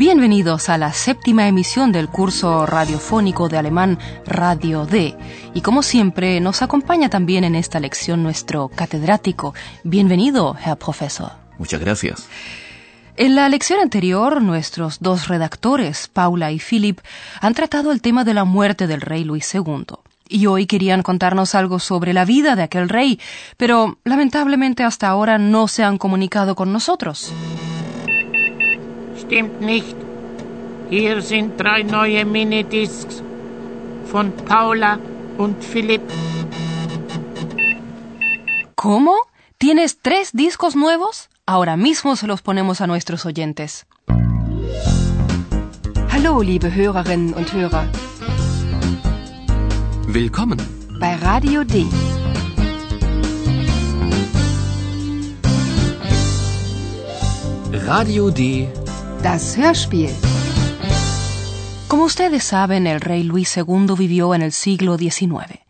Bienvenidos a la séptima emisión del curso radiofónico de alemán Radio D. Y como siempre, nos acompaña también en esta lección nuestro catedrático. Bienvenido, Herr Profesor. Muchas gracias. En la lección anterior, nuestros dos redactores, Paula y Philip, han tratado el tema de la muerte del rey Luis II. Y hoy querían contarnos algo sobre la vida de aquel rey, pero lamentablemente hasta ahora no se han comunicado con nosotros. Stimmt nicht. Hier sind drei neue Minidiscs von Paula und Philipp. ¿Cómo? ¿Tienes tres discos nuevos? Ahora mismo se los ponemos a nuestros oyentes. Hallo, liebe Hörerinnen und Hörer, Willkommen. bei Radio D. Radio D. Das Hörspiel. Como ustedes saben, el rey Luis II vivió en el siglo XIX.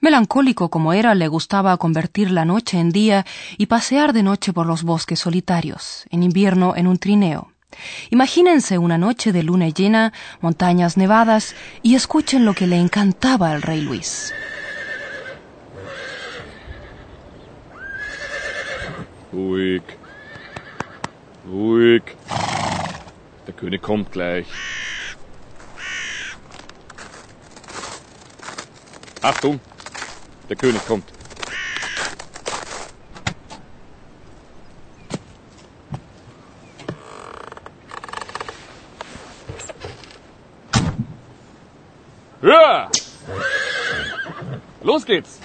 Melancólico como era, le gustaba convertir la noche en día y pasear de noche por los bosques solitarios, en invierno en un trineo. Imagínense una noche de luna llena, montañas nevadas, y escuchen lo que le encantaba al rey Luis. Ruhig. Ruhig. Der König kommt gleich. Achtung! Der König kommt. Ja! Los geht's!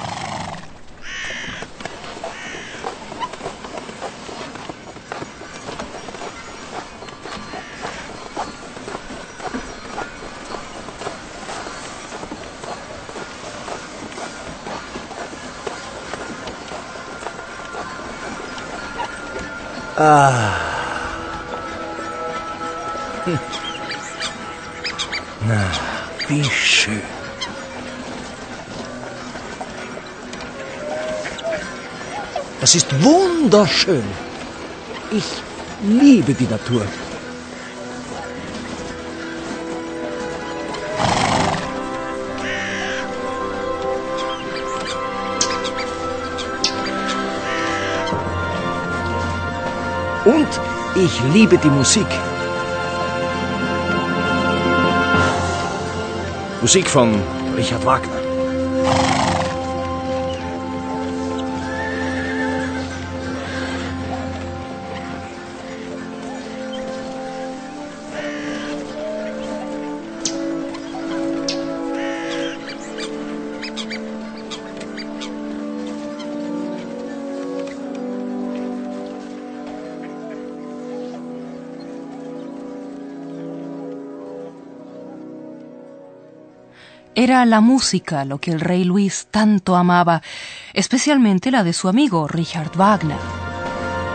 Na, wie schön. Das ist wunderschön. Ich liebe die Natur. Und ich liebe die Musik. Musik von Richard Wagner. Era la música lo que el rey Luis tanto amaba, especialmente la de su amigo Richard Wagner.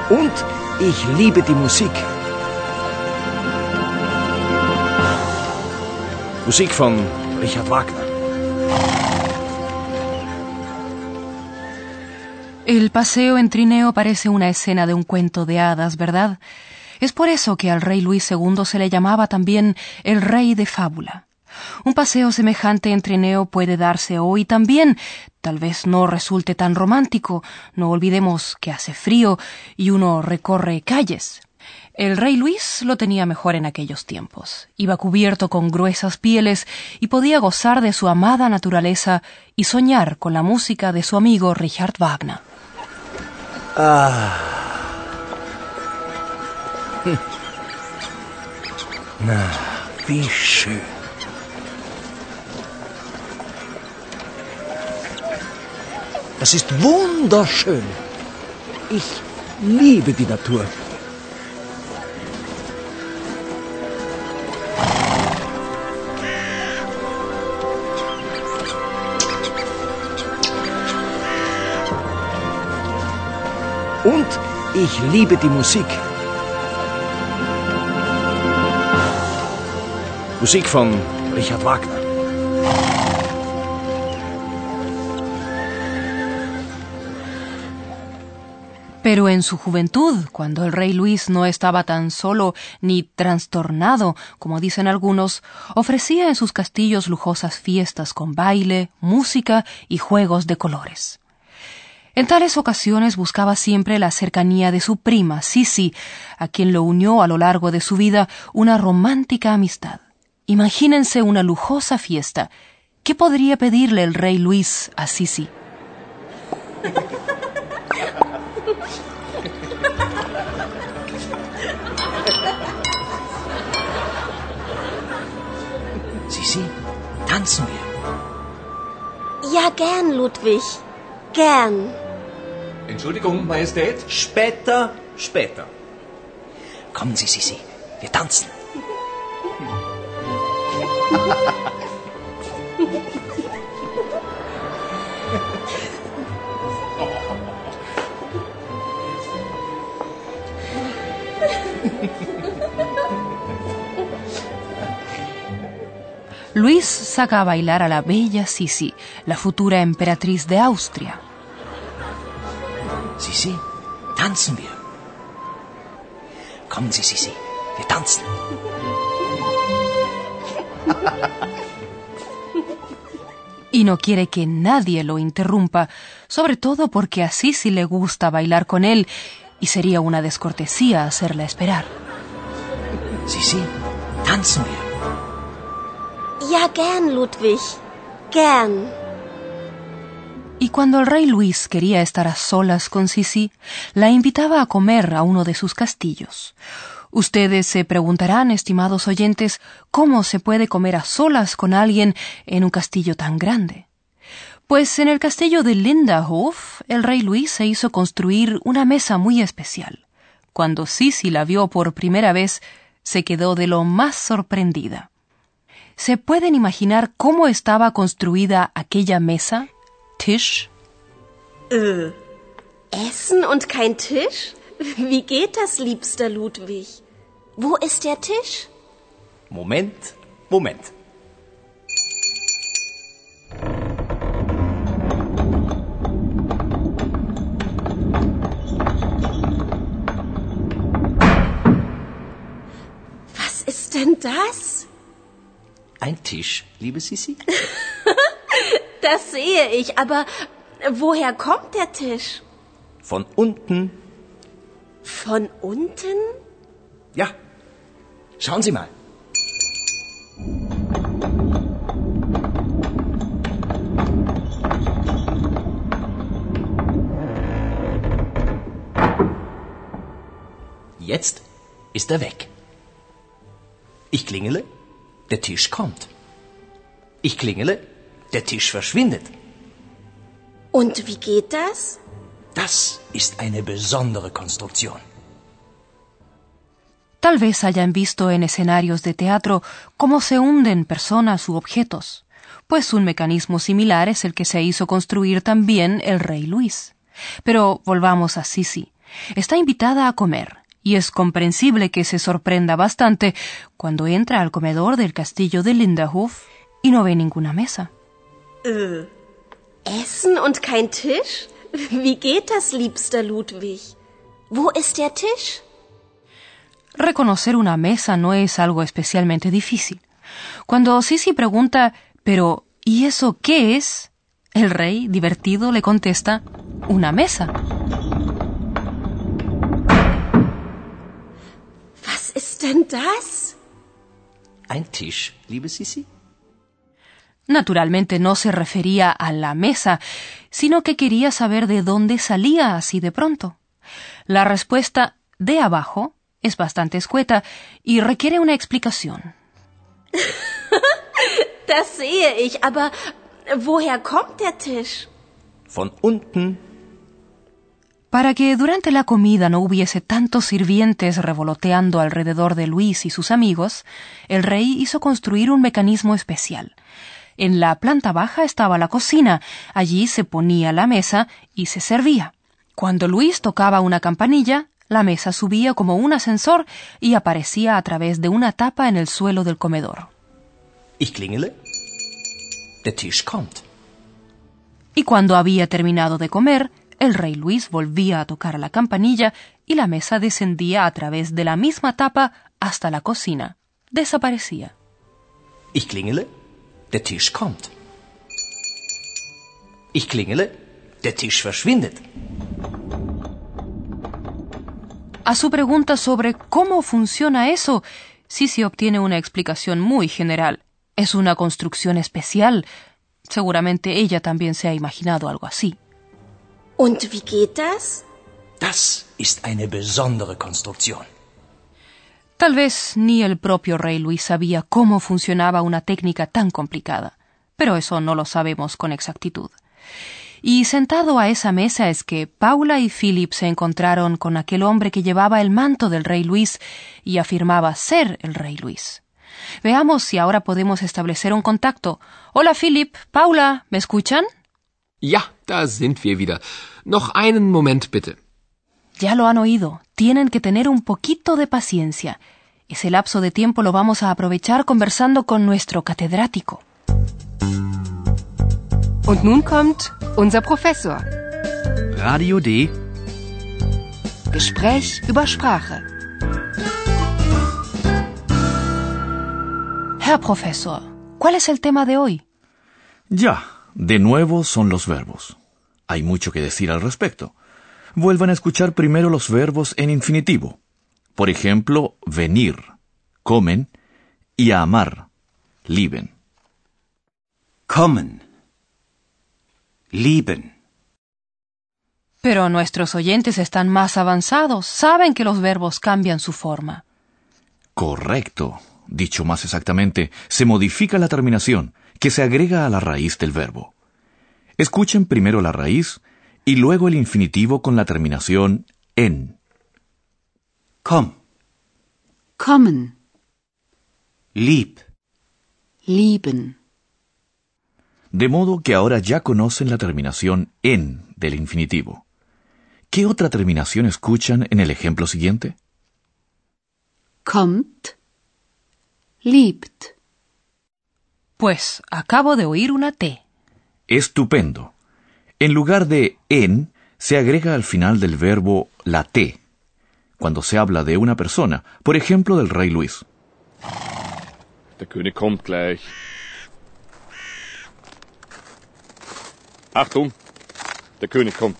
Und ich liebe die Musik. Musik von Richard Wagner. El paseo en trineo parece una escena de un cuento de hadas, ¿verdad? Es por eso que al rey Luis II se le llamaba también el rey de fábula. Un paseo semejante en trineo puede darse hoy también. Tal vez no resulte tan romántico. No olvidemos que hace frío y uno recorre calles. El rey Luis lo tenía mejor en aquellos tiempos. Iba cubierto con gruesas pieles y podía gozar de su amada naturaleza y soñar con la música de su amigo Richard Wagner. Ah. Na, wie schön. Das ist wunderschön. Ich liebe die Natur. Und ich liebe die Musik. Musik von Richard Wagner. Pero en su juventud, cuando el rey Luis no estaba tan solo ni trastornado, como dicen algunos, ofrecía en sus castillos lujosas fiestas con baile, música y juegos de colores. En tales ocasiones buscaba siempre la cercanía de su prima, Sisi, a quien lo unió a lo largo de su vida una romántica amistad. Imagínense una lujosa fiesta. ¿Qué podría pedirle el rey Luis a Sisi? tanzen wir. Ja, gern, Ludwig. Gern. Entschuldigung, Majestät? Später, später. Kommen Sie, Sisi, wir tanzen. Luis saca a bailar a la bella Sisi, la futura emperatriz de Austria. Sisi, tanzen wir. Kommen Sie, Sisi, wir tanzen. Y no quiere que nadie lo interrumpa, sobre todo porque a Sisi le gusta bailar con él y sería una descortesía hacerla esperar. Sisi, tanzen wir. Ja, gern, Ludwig. Gern. Y cuando el rey Luis quería estar a solas con Sisi, la invitaba a comer a uno de sus castillos. Ustedes se preguntarán, estimados oyentes, cómo se puede comer a solas con alguien en un castillo tan grande. Pues en el castillo de Linderhof, el rey Luis se hizo construir una mesa muy especial. Cuando Sisi la vio por primera vez, se quedó de lo más sorprendida. ¿Se pueden imaginar cómo estaba construida aquella mesa? Tisch. Äh. Essen und kein Tisch? Wie geht das, liebster Ludwig? Wo ist der Tisch? Moment, Moment. Was ist denn das? Ein Tisch, liebe Sisi? Das sehe ich, aber woher kommt der Tisch? Von unten. Von unten? Ja. Schauen Sie mal. Jetzt ist er weg. Ich klingele, der Tisch kommt. Ich klingele, der Tisch verschwindet. Und wie geht das? Das ist eine besondere Konstruktion. Tal vez hayan visto en escenarios de teatro cómo se hunden personas u objetos, pues un mecanismo similar es el que se hizo construir también el rey Luis. Pero volvamos a Sisi. Está invitada a comer, y es comprensible que se sorprenda bastante cuando entra al comedor del castillo de Linderhof y no ve ninguna mesa. Äh. Essen und kein Tisch? Wie geht das, liebster Ludwig? Wo ist der Tisch? Reconocer una mesa no es algo especialmente difícil. Cuando Sisi pregunta, pero ¿y eso qué es? El rey, divertido, le contesta, una mesa. Denn das? Ein Tisch, liebe Sisi? Naturalmente no se refería a la mesa, sino que quería saber de dónde salía así de pronto. La respuesta de abajo es bastante escueta y requiere una explicación. Das sehe ich, aber woher kommt der Tisch? Von unten. Para que durante la comida no hubiese tantos sirvientes revoloteando alrededor de Luis y sus amigos, el rey hizo construir un mecanismo especial. En la planta baja estaba la cocina, allí se ponía la mesa y se servía. Cuando Luis tocaba una campanilla, la mesa subía como un ascensor y aparecía a través de una tapa en el suelo del comedor. Ich klingele. Der Tisch kommt. Y cuando había terminado de comer, el rey Luis volvía a tocar la campanilla y la mesa descendía a través de la misma tapa hasta la cocina. Desaparecía. Ich klingele. Der Tisch kommt. Ich klingele. Der Tisch verschwindet. A su pregunta sobre cómo funciona eso, Sisi obtiene una explicación muy general. Es una construcción especial. Seguramente ella también se ha imaginado algo así. Und wie geht das? Das ist eine besondere Konstruktion. Tal vez ni el propio rey Luis sabía cómo funcionaba una técnica tan complicada, pero eso no lo sabemos con exactitud. Y sentado a esa mesa es que Paula y Philip se encontraron con aquel hombre que llevaba el manto del rey Luis y afirmaba ser el rey Luis. Veamos si ahora podemos establecer un contacto. Hola Philip, Paula, ¿me escuchan? Ja, da sind wir wieder. Noch einen Moment bitte. Ya lo han oído. Tienen que tener un poquito de paciencia. Ese lapso de tiempo lo vamos a aprovechar conversando con nuestro catedrático. Und nun kommt unser Professor. Radio D. Gespräch über Sprache. Herr Professor, ¿cuál es el tema de hoy? Ya, de nuevo son los verbos. Hay mucho que decir al respecto. Vuelvan a escuchar primero los verbos en infinitivo. Por ejemplo, venir, comen, y a amar, lieben. Kommen. Lieben. Pero nuestros oyentes están más avanzados, saben que los verbos cambian su forma. Correcto. Dicho más exactamente, se modifica la terminación, que se agrega a la raíz del verbo. Escuchen primero la raíz y luego el infinitivo con la terminación en. Komm. Kommen. Lieb. Lieben. De modo que ahora ya conocen la terminación en del infinitivo. ¿Qué otra terminación escuchan en el ejemplo siguiente? Kommt. Liebt. Pues acabo de oír una T. Estupendo. En lugar de en, se agrega al final del verbo la T, cuando se habla de una persona, por ejemplo del rey Luis. Der König kommt gleich. Achtung, der König kommt.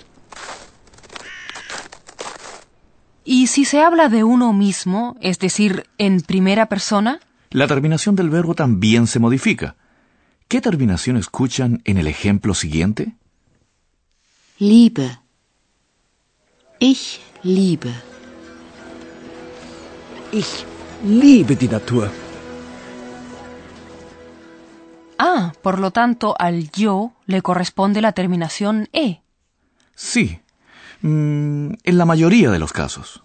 ¿Y si se habla de uno mismo, es decir, en primera persona? La terminación del verbo también se modifica. ¿Qué terminación escuchan en el ejemplo siguiente? Liebe. Ich liebe. Ich liebe die Natur. Ah, por lo tanto, al yo le corresponde la terminación e. Sí, mm, en la mayoría de los casos.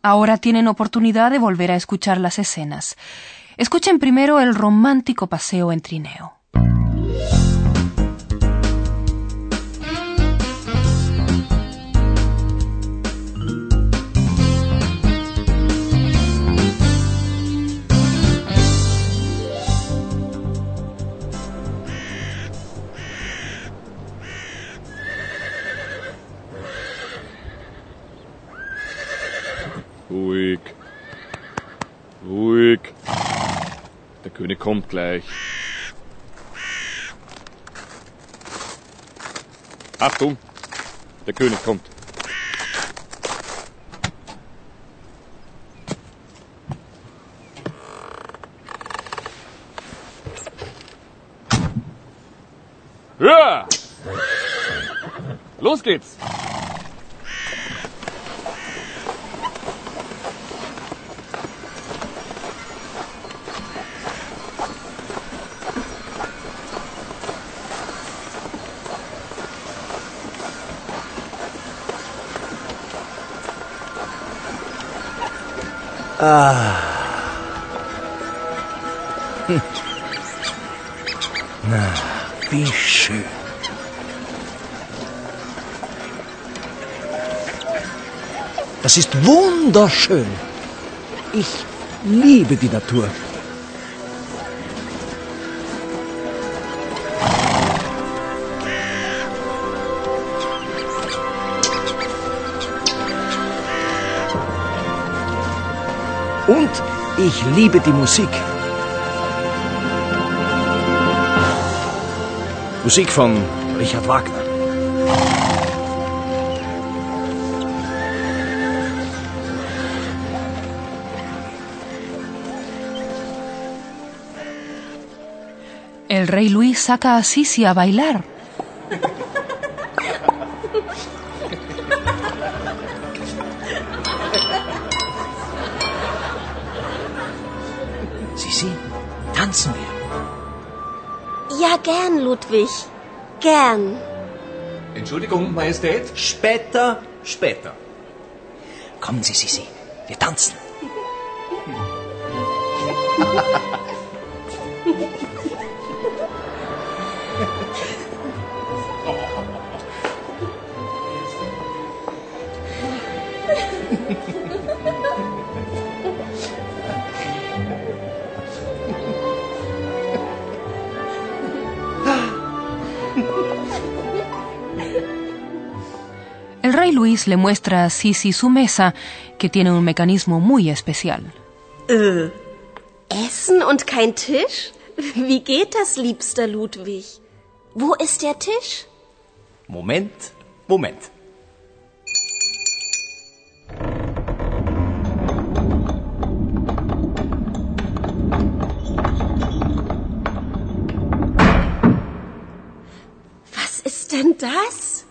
Ahora tienen oportunidad de volver a escuchar las escenas. Escuchen primero el romántico paseo en trineo. Kommt gleich. Achtung, der König kommt. Ja! Los geht's! Ah. Hm. Na, wie schön. Das ist wunderschön. Ich liebe die Natur. Und ich liebe die Musik. Musik von Richard Wagner. El rey Luis saca a Sisi a bailar. Gern, Ludwig. Gern. Entschuldigung, Majestät. Später, später. Kommen Sie, Sisi, wir tanzen. rey Luis le muestra a Sisi su mesa, que tiene un mecanismo muy especial. Äh, Essen und kein Tisch? Wie geht das, liebster Ludwig? Wo ist der Tisch? Moment, Moment. Was ist denn das?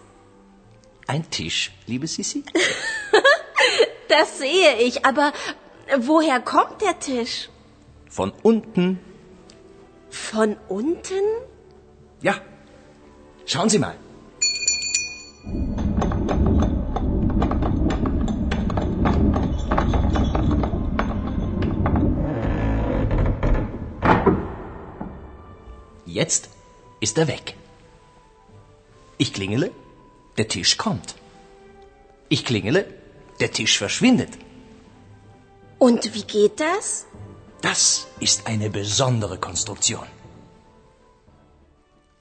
Ein Tisch, liebe Sisi? Das sehe ich, aber woher kommt der Tisch? Von unten. Von unten? Ja. Schauen Sie mal. Jetzt ist er weg. Ich klingele, der Tisch kommt. Ich klingele, der Tisch verschwindet. Und wie geht das? Das ist eine besondere Konstruktion.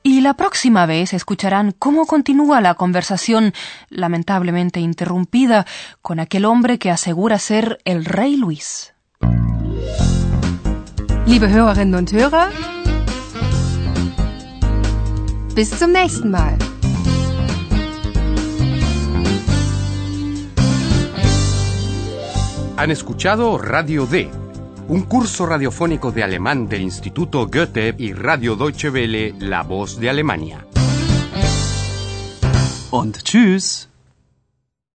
Y la próxima vez escucharán cómo continúa la conversación, lamentablemente interrumpida, con aquel hombre que asegura ser el rey Luis. Liebe Hörerinnen und Hörer, bis zum nächsten Mal. Han escuchado Radio D, un curso radiofónico de alemán del Instituto Goethe y Radio Deutsche Welle, La Voz de Alemania. Und tschüss.